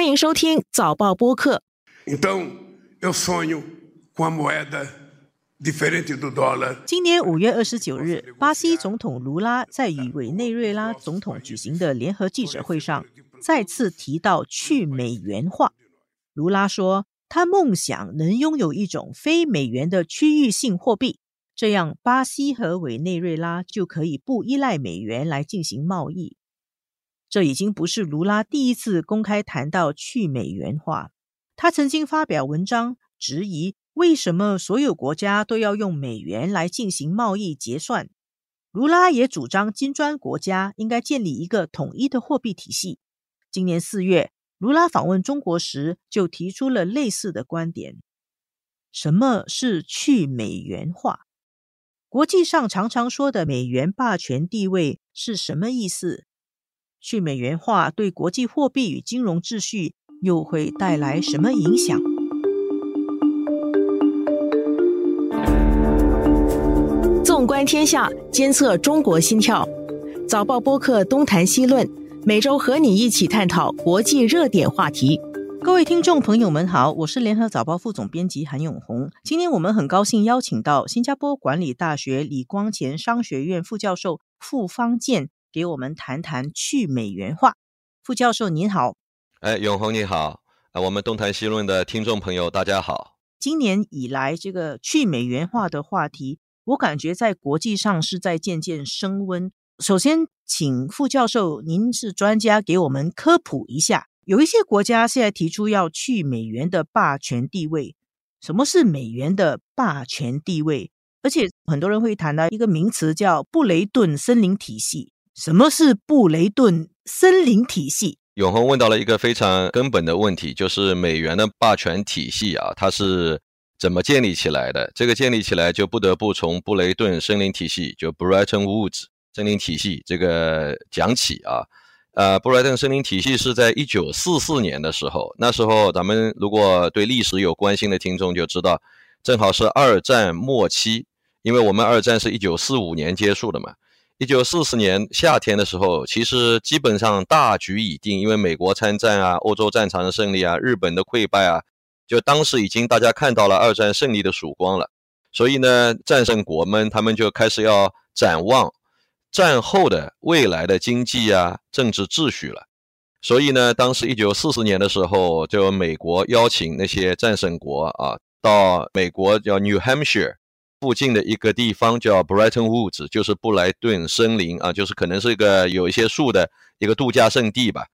欢迎收听早报播客。Então eu sonho com a moeda diferente do dólar。今年五月二十九日，巴西总统卢拉在与委内瑞拉总统举行的联合记者会上，再次提到去美元化。卢拉说，他梦想能拥有一种非美元的区域性货币，这样巴西和委内瑞拉就可以不依赖美元来进行贸易。这已经不是卢拉第一次公开谈到去美元化。他曾经发表文章质疑为什么所有国家都要用美元来进行贸易结算。卢拉也主张金砖国家应该建立一个统一的货币体系。今年四月，卢拉访问中国时就提出了类似的观点。什么是去美元化？国际上常常说的美元霸权地位是什么意思？去美元化对国际货币与金融秩序又会带来什么影响？纵观天下，监测中国心跳。早报播客东谈西论，每周和你一起探讨国际热点话题。各位听众朋友们好，我是联合早报副总编辑韩永红。今天我们很高兴邀请到新加坡管理大学李光前商学院副教授傅方健。给我们谈谈去美元化，副教授您好。哎，永红你好。啊，我们东谈西论的听众朋友大家好。今年以来，这个去美元化的话题，我感觉在国际上是在渐渐升温。首先，请副教授，您是专家，给我们科普一下，有一些国家现在提出要去美元的霸权地位。什么是美元的霸权地位？而且很多人会谈到一个名词叫布雷顿森林体系。什么是布雷顿森林体系？永恒问到了一个非常根本的问题，就是美元的霸权体系啊，它是怎么建立起来的？这个建立起来就不得不从布雷顿森林体系，就 Bretton Woods 森林体系这个讲起啊。呃，布莱顿森林体系是在一九四四年的时候，那时候咱们如果对历史有关心的听众就知道，正好是二战末期，因为我们二战是一九四五年结束的嘛。一九四四年夏天的时候，其实基本上大局已定，因为美国参战啊，欧洲战场的胜利啊，日本的溃败啊，就当时已经大家看到了二战胜利的曙光了。所以呢，战胜国们他们就开始要展望战后的未来的经济啊、政治秩序了。所以呢，当时一九四四年的时候，就美国邀请那些战胜国啊，到美国叫 New Hampshire。附近的一个地方叫 Brighton Woods，就是布莱顿森林啊，就是可能是一个有一些树的一个度假胜地吧。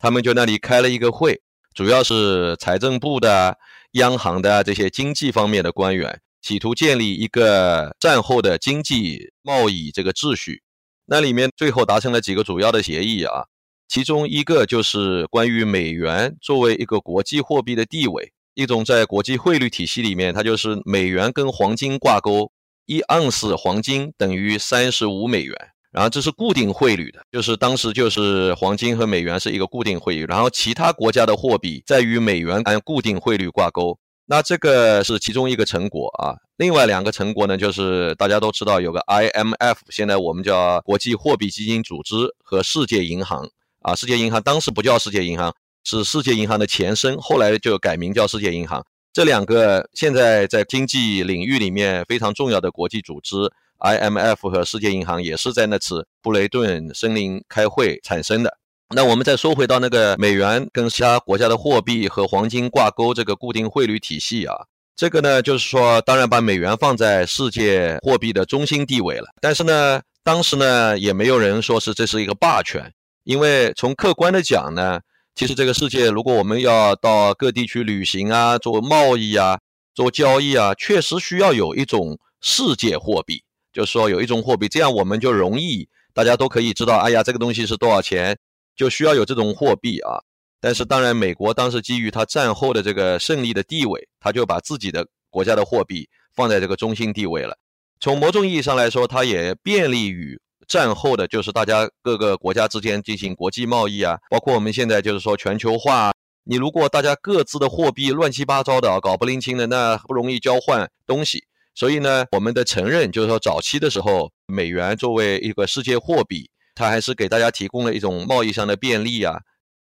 他们就那里开了一个会，主要是财政部的、央行的这些经济方面的官员，企图建立一个战后的经济贸易这个秩序。那里面最后达成了几个主要的协议啊，其中一个就是关于美元作为一个国际货币的地位。一种在国际汇率体系里面，它就是美元跟黄金挂钩，一盎司黄金等于三十五美元，然后这是固定汇率的，就是当时就是黄金和美元是一个固定汇率，然后其他国家的货币在与美元按固定汇率挂钩，那这个是其中一个成果啊。另外两个成果呢，就是大家都知道有个 IMF，现在我们叫国际货币基金组织和世界银行啊，世界银行当时不叫世界银行。是世界银行的前身，后来就改名叫世界银行。这两个现在在经济领域里面非常重要的国际组织，IMF 和世界银行也是在那次布雷顿森林开会产生的。那我们再说回到那个美元跟其他国家的货币和黄金挂钩这个固定汇率体系啊，这个呢就是说，当然把美元放在世界货币的中心地位了。但是呢，当时呢也没有人说是这是一个霸权，因为从客观的讲呢。其实这个世界，如果我们要到各地去旅行啊，做贸易啊，做交易啊，确实需要有一种世界货币，就是说有一种货币，这样我们就容易，大家都可以知道，哎呀，这个东西是多少钱，就需要有这种货币啊。但是当然，美国当时基于它战后的这个胜利的地位，他就把自己的国家的货币放在这个中心地位了。从某种意义上来说，它也便利于。战后的就是大家各个国家之间进行国际贸易啊，包括我们现在就是说全球化。你如果大家各自的货币乱七八糟的啊，搞不拎清的，那不容易交换东西。所以呢，我们的承认就是说，早期的时候，美元作为一个世界货币，它还是给大家提供了一种贸易上的便利啊。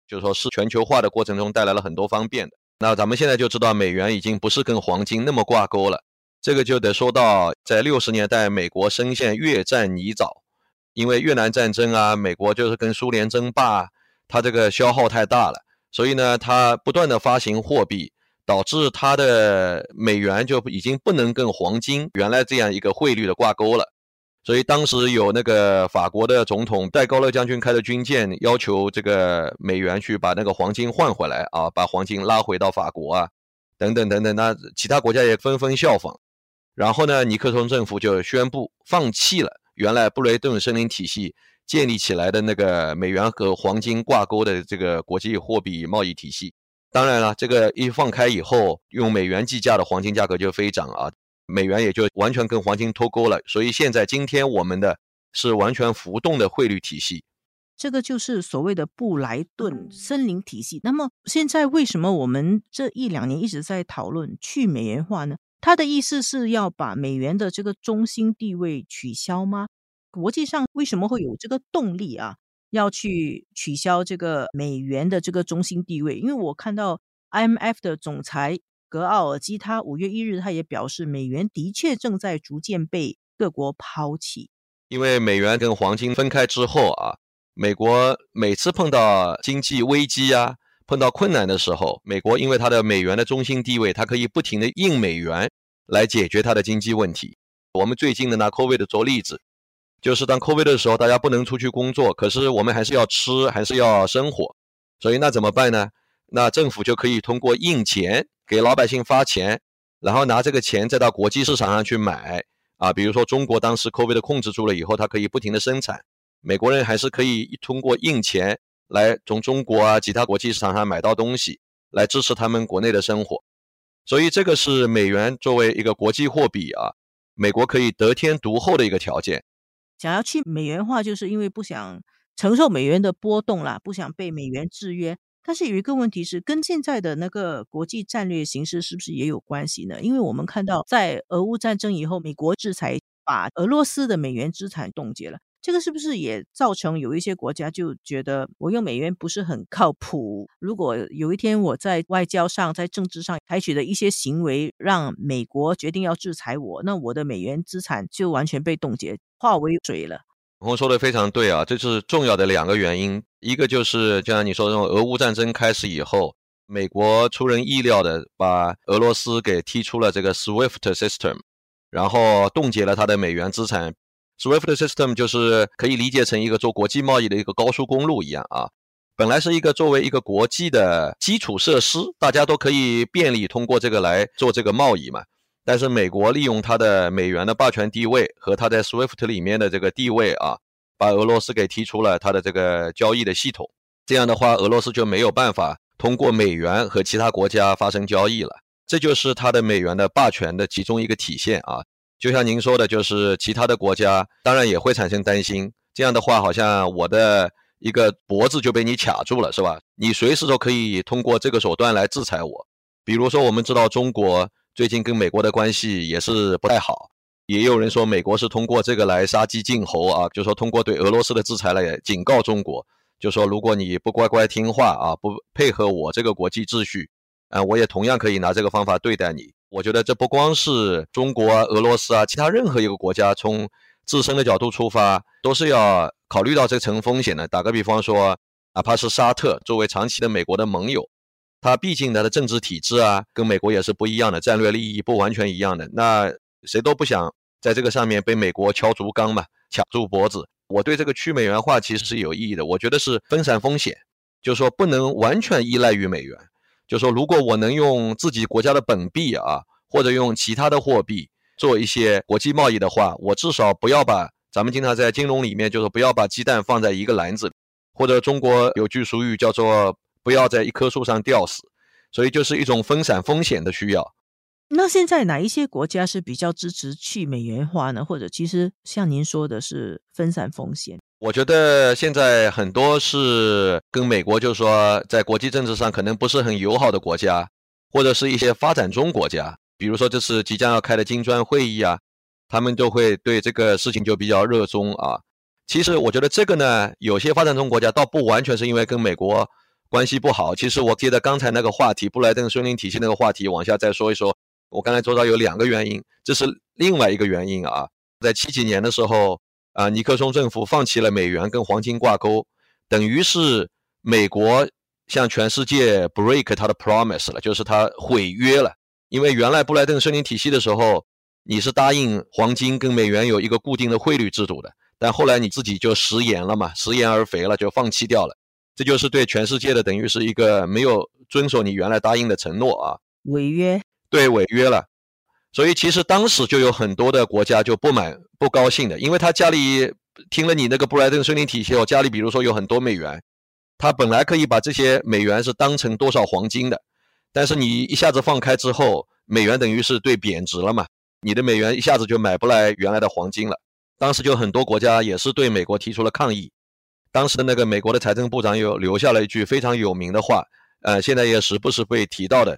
就是说是全球化的过程中带来了很多方便的。那咱们现在就知道，美元已经不是跟黄金那么挂钩了。这个就得说到，在六十年代，美国深陷越战泥沼，因为越南战争啊，美国就是跟苏联争霸，它这个消耗太大了，所以呢，它不断的发行货币，导致它的美元就已经不能跟黄金原来这样一个汇率的挂钩了。所以当时有那个法国的总统戴高乐将军开的军舰，要求这个美元去把那个黄金换回来啊，把黄金拉回到法国啊，等等等等，那其他国家也纷纷效仿。然后呢，尼克松政府就宣布放弃了原来布雷顿森林体系建立起来的那个美元和黄金挂钩的这个国际货币贸易体系。当然了，这个一放开以后，用美元计价的黄金价格就飞涨啊。美元也就完全跟黄金脱钩了，所以现在今天我们的是完全浮动的汇率体系，这个就是所谓的布莱顿森林体系。那么现在为什么我们这一两年一直在讨论去美元化呢？他的意思是要把美元的这个中心地位取消吗？国际上为什么会有这个动力啊？要去取消这个美元的这个中心地位？因为我看到 IMF 的总裁。格奥尔基他五月一日，他也表示，美元的确正在逐渐被各国抛弃。因为美元跟黄金分开之后啊，美国每次碰到经济危机啊，碰到困难的时候，美国因为它的美元的中心地位，它可以不停的印美元来解决它的经济问题。我们最近的拿 COVID 做例子，就是当 COVID 的时候，大家不能出去工作，可是我们还是要吃，还是要生活，所以那怎么办呢？那政府就可以通过印钱。给老百姓发钱，然后拿这个钱再到国际市场上去买啊，比如说中国当时 COVID 控制住了以后，它可以不停的生产，美国人还是可以通过印钱来从中国啊其他国际市场上买到东西，来支持他们国内的生活。所以这个是美元作为一个国际货币啊，美国可以得天独厚的一个条件。想要去美元化，就是因为不想承受美元的波动啦，不想被美元制约。但是有一个问题是，跟现在的那个国际战略形势是不是也有关系呢？因为我们看到，在俄乌战争以后，美国制裁把俄罗斯的美元资产冻结了，这个是不是也造成有一些国家就觉得我用美元不是很靠谱？如果有一天我在外交上、在政治上采取的一些行为，让美国决定要制裁我，那我的美元资产就完全被冻结，化为水了。我说的非常对啊，这是重要的两个原因。一个就是，就像你说的，俄乌战争开始以后，美国出人意料的把俄罗斯给踢出了这个 SWIFT system，然后冻结了它的美元资产。SWIFT system 就是可以理解成一个做国际贸易的一个高速公路一样啊，本来是一个作为一个国际的基础设施，大家都可以便利通过这个来做这个贸易嘛。但是美国利用它的美元的霸权地位和它在 SWIFT 里面的这个地位啊，把俄罗斯给踢出了它的这个交易的系统。这样的话，俄罗斯就没有办法通过美元和其他国家发生交易了。这就是它的美元的霸权的其中一个体现啊。就像您说的，就是其他的国家当然也会产生担心。这样的话，好像我的一个脖子就被你卡住了，是吧？你随时都可以通过这个手段来制裁我。比如说，我们知道中国。最近跟美国的关系也是不太好，也有人说美国是通过这个来杀鸡儆猴啊，就说通过对俄罗斯的制裁来警告中国，就说如果你不乖乖听话啊，不配合我这个国际秩序，啊，我也同样可以拿这个方法对待你。我觉得这不光是中国、俄罗斯啊，其他任何一个国家从自身的角度出发，都是要考虑到这层风险的。打个比方说，哪怕是沙特作为长期的美国的盟友。他毕竟他的政治体制啊，跟美国也是不一样的，战略利益不完全一样的。那谁都不想在这个上面被美国敲竹杠嘛，卡住脖子。我对这个去美元化其实是有意义的，我觉得是分散风险，就是说不能完全依赖于美元。就说，如果我能用自己国家的本币啊，或者用其他的货币做一些国际贸易的话，我至少不要把咱们经常在金融里面就是不要把鸡蛋放在一个篮子里，或者中国有句俗语叫做。不要在一棵树上吊死，所以就是一种分散风险的需要。那现在哪一些国家是比较支持去美元化呢？或者其实像您说的是分散风险？我觉得现在很多是跟美国，就是说在国际政治上可能不是很友好的国家，或者是一些发展中国家，比如说这次即将要开的金砖会议啊，他们都会对这个事情就比较热衷啊。其实我觉得这个呢，有些发展中国家倒不完全是因为跟美国关系不好。其实我接着刚才那个话题，布莱顿森林体系那个话题往下再说一说。我刚才说到有两个原因，这是另外一个原因啊。在七几年的时候，啊，尼克松政府放弃了美元跟黄金挂钩，等于是美国向全世界 break 它的 promise 了，就是它毁约了。因为原来布莱顿森林体系的时候，你是答应黄金跟美元有一个固定的汇率制度的，但后来你自己就食言了嘛，食言而肥了，就放弃掉了。这就是对全世界的等于是一个没有遵守你原来答应的承诺啊，违约。对，违约了。所以其实当时就有很多的国家就不满、不高兴的，因为他家里听了你那个布莱顿森林体系后，家里比如说有很多美元，他本来可以把这些美元是当成多少黄金的。但是你一下子放开之后，美元等于是对贬值了嘛？你的美元一下子就买不来原来的黄金了。当时就很多国家也是对美国提出了抗议。当时的那个美国的财政部长有留下了一句非常有名的话，呃，现在也时不时被提到的。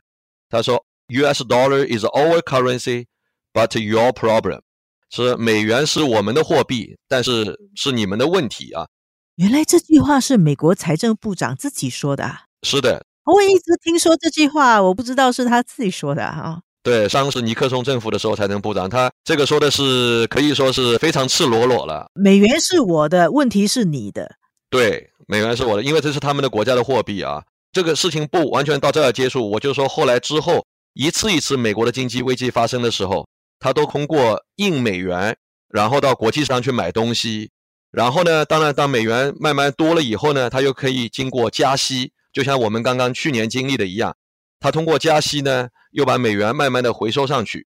他说：“U.S. dollar is our currency, but your problem。”是美元是我们的货币，但是是你们的问题啊。原来这句话是美国财政部长自己说的啊。是的。我一直听说这句话，我不知道是他自己说的啊。对，当时尼克松政府的时候，财政部长他这个说的是可以说是非常赤裸裸了。美元是我的，问题是你的。对，美元是我的，因为这是他们的国家的货币啊。这个事情不完全到这儿结束，我就说后来之后一次一次美国的经济危机发生的时候，他都通过印美元，然后到国际上去买东西，然后呢，当然当美元慢慢多了以后呢，他又可以经过加息。就像我们刚刚去年经历的一样，它通过加息呢，又把美元慢慢的回收上去。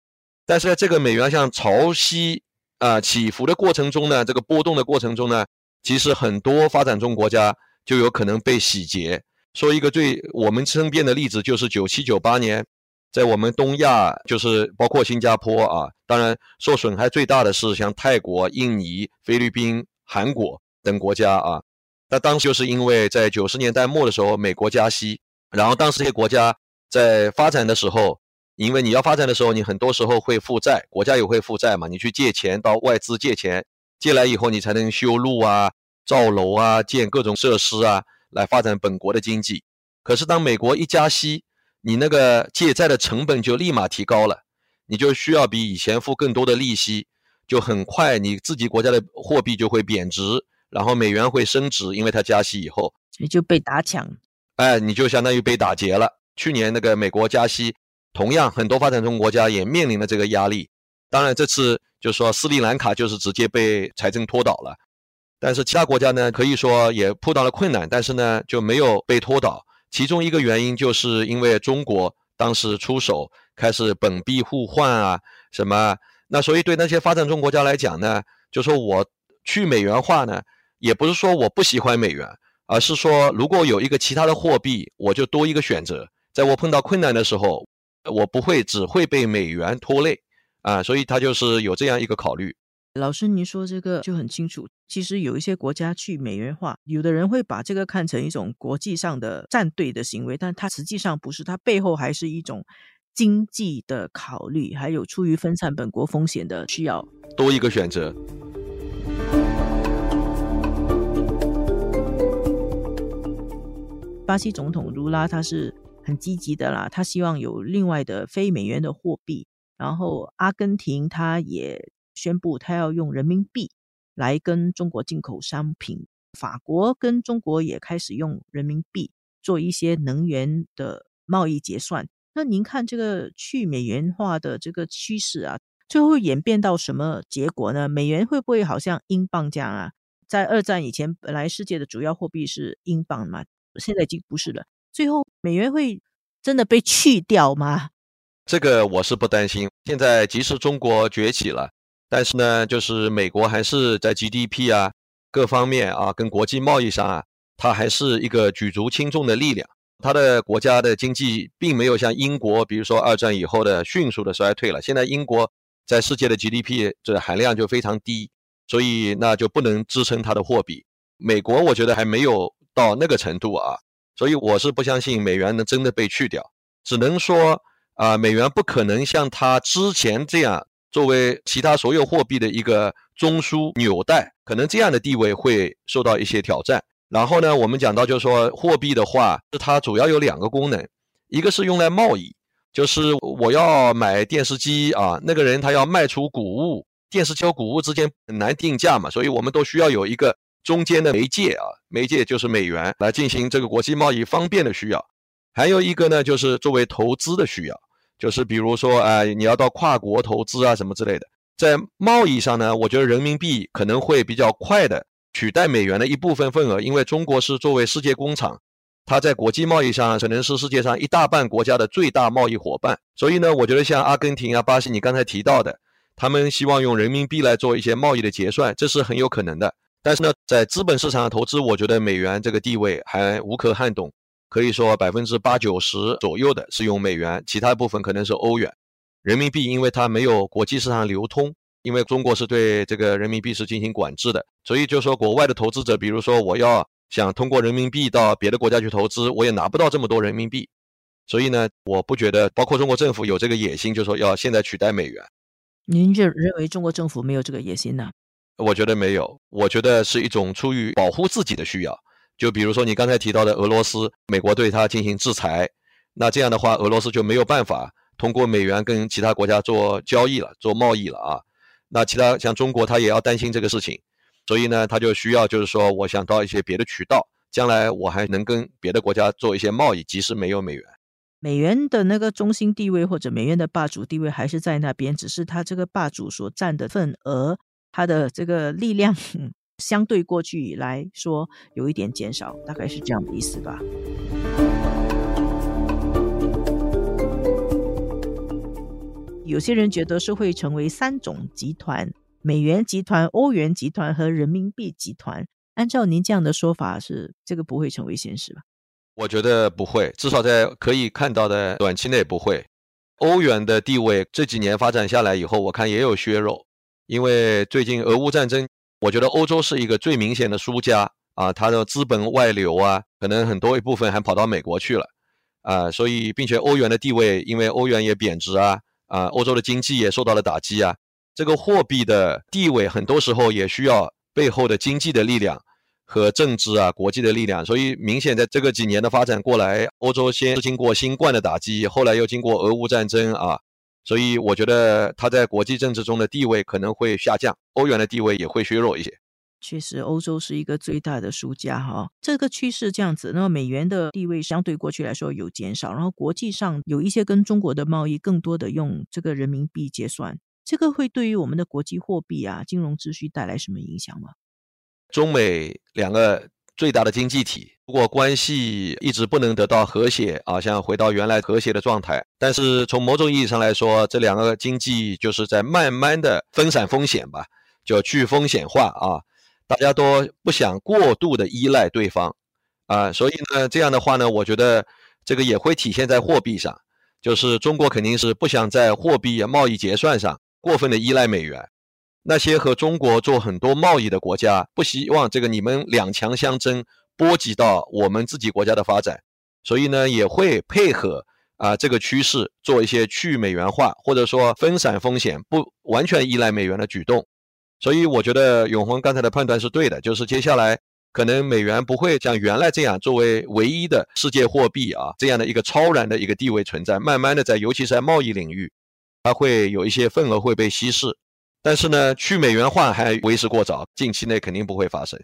但是在这个美元像潮汐啊起伏的过程中呢，这个波动的过程中呢，其实很多发展中国家就有可能被洗劫。说一个最我们身边的例子，就是九七九八年，在我们东亚，就是包括新加坡啊，当然受损害最大的是像泰国、印尼、菲律宾、韩国等国家啊。那当时就是因为在九十年代末的时候，美国加息，然后当时这些国家在发展的时候，因为你要发展的时候，你很多时候会负债，国家也会负债嘛，你去借钱到外资借钱，借来以后你才能修路啊、造楼啊、建各种设施啊，来发展本国的经济。可是当美国一加息，你那个借债的成本就立马提高了，你就需要比以前付更多的利息，就很快你自己国家的货币就会贬值。然后美元会升值，因为它加息以后，你就被打抢，哎，你就相当于被打劫了。去年那个美国加息，同样很多发展中国家也面临了这个压力。当然这次就说斯里兰卡就是直接被财政拖倒了，但是其他国家呢，可以说也碰到了困难，但是呢就没有被拖倒。其中一个原因就是因为中国当时出手开始本币互换啊什么，那所以对那些发展中国家来讲呢，就说我去美元化呢。也不是说我不喜欢美元，而是说如果有一个其他的货币，我就多一个选择。在我碰到困难的时候，我不会只会被美元拖累啊，所以他就是有这样一个考虑。老师，您说这个就很清楚。其实有一些国家去美元化，有的人会把这个看成一种国际上的站队的行为，但它实际上不是，它背后还是一种经济的考虑，还有出于分散本国风险的需要，多一个选择。巴西总统卢拉他是很积极的啦，他希望有另外的非美元的货币。然后阿根廷他也宣布他要用人民币来跟中国进口商品。法国跟中国也开始用人民币做一些能源的贸易结算。那您看这个去美元化的这个趋势啊，最后演变到什么结果呢？美元会不会好像英镑这样啊？在二战以前，本来世界的主要货币是英镑嘛。现在已经不是了。最后，美元会真的被去掉吗？这个我是不担心。现在即使中国崛起了，但是呢，就是美国还是在 GDP 啊各方面啊，跟国际贸易上啊，它还是一个举足轻重的力量。它的国家的经济并没有像英国，比如说二战以后的迅速的衰退了。现在英国在世界的 GDP 这含量就非常低，所以那就不能支撑它的货币。美国我觉得还没有。到那个程度啊，所以我是不相信美元能真的被去掉，只能说啊，美元不可能像它之前这样作为其他所有货币的一个中枢纽带，可能这样的地位会受到一些挑战。然后呢，我们讲到就是说货币的话，它主要有两个功能，一个是用来贸易，就是我要买电视机啊，那个人他要卖出谷物，电视机和谷物之间很难定价嘛，所以我们都需要有一个中间的媒介啊，媒介就是美元来进行这个国际贸易方便的需要。还有一个呢，就是作为投资的需要，就是比如说啊，你要到跨国投资啊什么之类的，在贸易上呢，我觉得人民币可能会比较快的。取代美元的一部分份额，因为中国是作为世界工厂，它在国际贸易上可能是世界上一大半国家的最大贸易伙伴。所以呢，我觉得像阿根廷啊、巴西，你刚才提到的，他们希望用人民币来做一些贸易的结算，这是很有可能的。但是呢，在资本市场的投资，我觉得美元这个地位还无可撼动，可以说百分之八九十左右的是用美元，其他部分可能是欧元。人民币因为它没有国际市场流通。因为中国是对这个人民币是进行管制的，所以就说国外的投资者，比如说我要想通过人民币到别的国家去投资，我也拿不到这么多人民币。所以呢，我不觉得，包括中国政府有这个野心，就说要现在取代美元。您认认为中国政府没有这个野心呢？我觉得没有，我觉得是一种出于保护自己的需要。就比如说你刚才提到的俄罗斯，美国对它进行制裁，那这样的话，俄罗斯就没有办法通过美元跟其他国家做交易了，做贸易了啊。那其他像中国，他也要担心这个事情，所以呢，他就需要就是说，我想到一些别的渠道，将来我还能跟别的国家做一些贸易，即使没有美元。美元的那个中心地位或者美元的霸主地位还是在那边，只是它这个霸主所占的份额，它的这个力量相对过去来说有一点减少，大概是这样的意思吧。有些人觉得是会成为三种集团：美元集团、欧元集团和人民币集团。按照您这样的说法，是这个不会成为现实吧？我觉得不会，至少在可以看到的短期内不会。欧元的地位这几年发展下来以后，我看也有削弱，因为最近俄乌战争，我觉得欧洲是一个最明显的输家啊，它的资本外流啊，可能很多一部分还跑到美国去了啊，所以并且欧元的地位，因为欧元也贬值啊。啊，欧洲的经济也受到了打击啊。这个货币的地位，很多时候也需要背后的经济的力量和政治啊、国际的力量。所以，明显在这个几年的发展过来，欧洲先是经过新冠的打击，后来又经过俄乌战争啊，所以我觉得它在国际政治中的地位可能会下降，欧元的地位也会削弱一些。确实，欧洲是一个最大的输家哈。这个趋势这样子，那么美元的地位相对过去来说有减少，然后国际上有一些跟中国的贸易更多的用这个人民币结算，这个会对于我们的国际货币啊、金融秩序带来什么影响吗？中美两个最大的经济体，如果关系一直不能得到和谐啊，像回到原来和谐的状态，但是从某种意义上来说，这两个经济就是在慢慢的分散风险吧，就去风险化啊。大家都不想过度的依赖对方，啊，所以呢，这样的话呢，我觉得这个也会体现在货币上，就是中国肯定是不想在货币贸易结算上过分的依赖美元，那些和中国做很多贸易的国家不希望这个你们两强相争波及到我们自己国家的发展，所以呢，也会配合啊这个趋势做一些去美元化或者说分散风险、不完全依赖美元的举动。所以我觉得永红刚才的判断是对的，就是接下来可能美元不会像原来这样作为唯一的世界货币啊这样的一个超然的一个地位存在，慢慢的在尤其是在贸易领域，它会有一些份额会被稀释。但是呢，去美元化还为时过早，近期内肯定不会发生。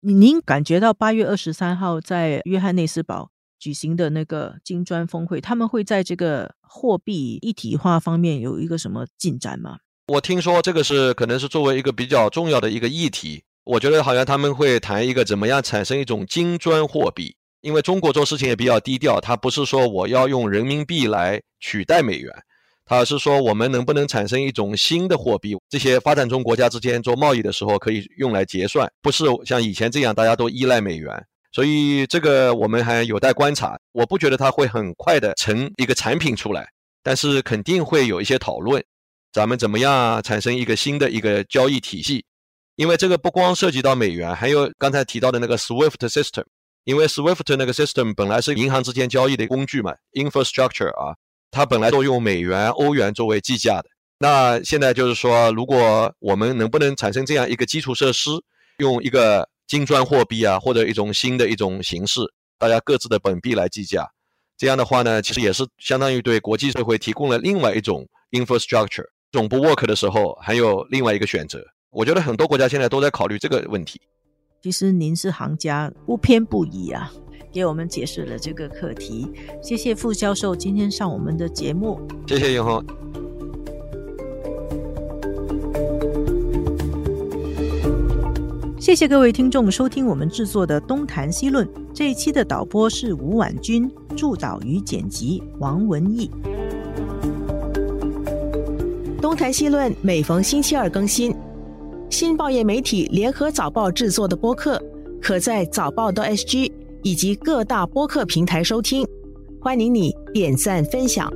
您感觉到八月二十三号在约翰内斯堡举行的那个金砖峰会，他们会在这个货币一体化方面有一个什么进展吗？我听说这个是可能是作为一个比较重要的一个议题，我觉得好像他们会谈一个怎么样产生一种金砖货币，因为中国做事情也比较低调，他不是说我要用人民币来取代美元，他是说我们能不能产生一种新的货币，这些发展中国家之间做贸易的时候可以用来结算，不是像以前这样大家都依赖美元，所以这个我们还有待观察，我不觉得它会很快的成一个产品出来，但是肯定会有一些讨论。咱们怎么样产生一个新的一个交易体系？因为这个不光涉及到美元，还有刚才提到的那个 SWIFT system。因为 SWIFT 那个 system 本来是银行之间交易的工具嘛，infrastructure 啊，它本来都用美元、欧元作为计价的。那现在就是说，如果我们能不能产生这样一个基础设施，用一个金砖货币啊，或者一种新的一种形式，大家各自的本币来计价。这样的话呢，其实也是相当于对国际社会提供了另外一种 infrastructure。总部 work 的时候，还有另外一个选择。我觉得很多国家现在都在考虑这个问题。其实您是行家，不偏不倚啊，给我们解释了这个课题。谢谢傅教授今天上我们的节目。谢谢永红。谢谢各位听众收听我们制作的《东谈西论》这一期的导播是吴婉君，助导与剪辑王文义。《东谈西论》每逢星期二更新，新报业媒体联合早报制作的播客，可在早报的 SG 以及各大播客平台收听。欢迎你点赞分享。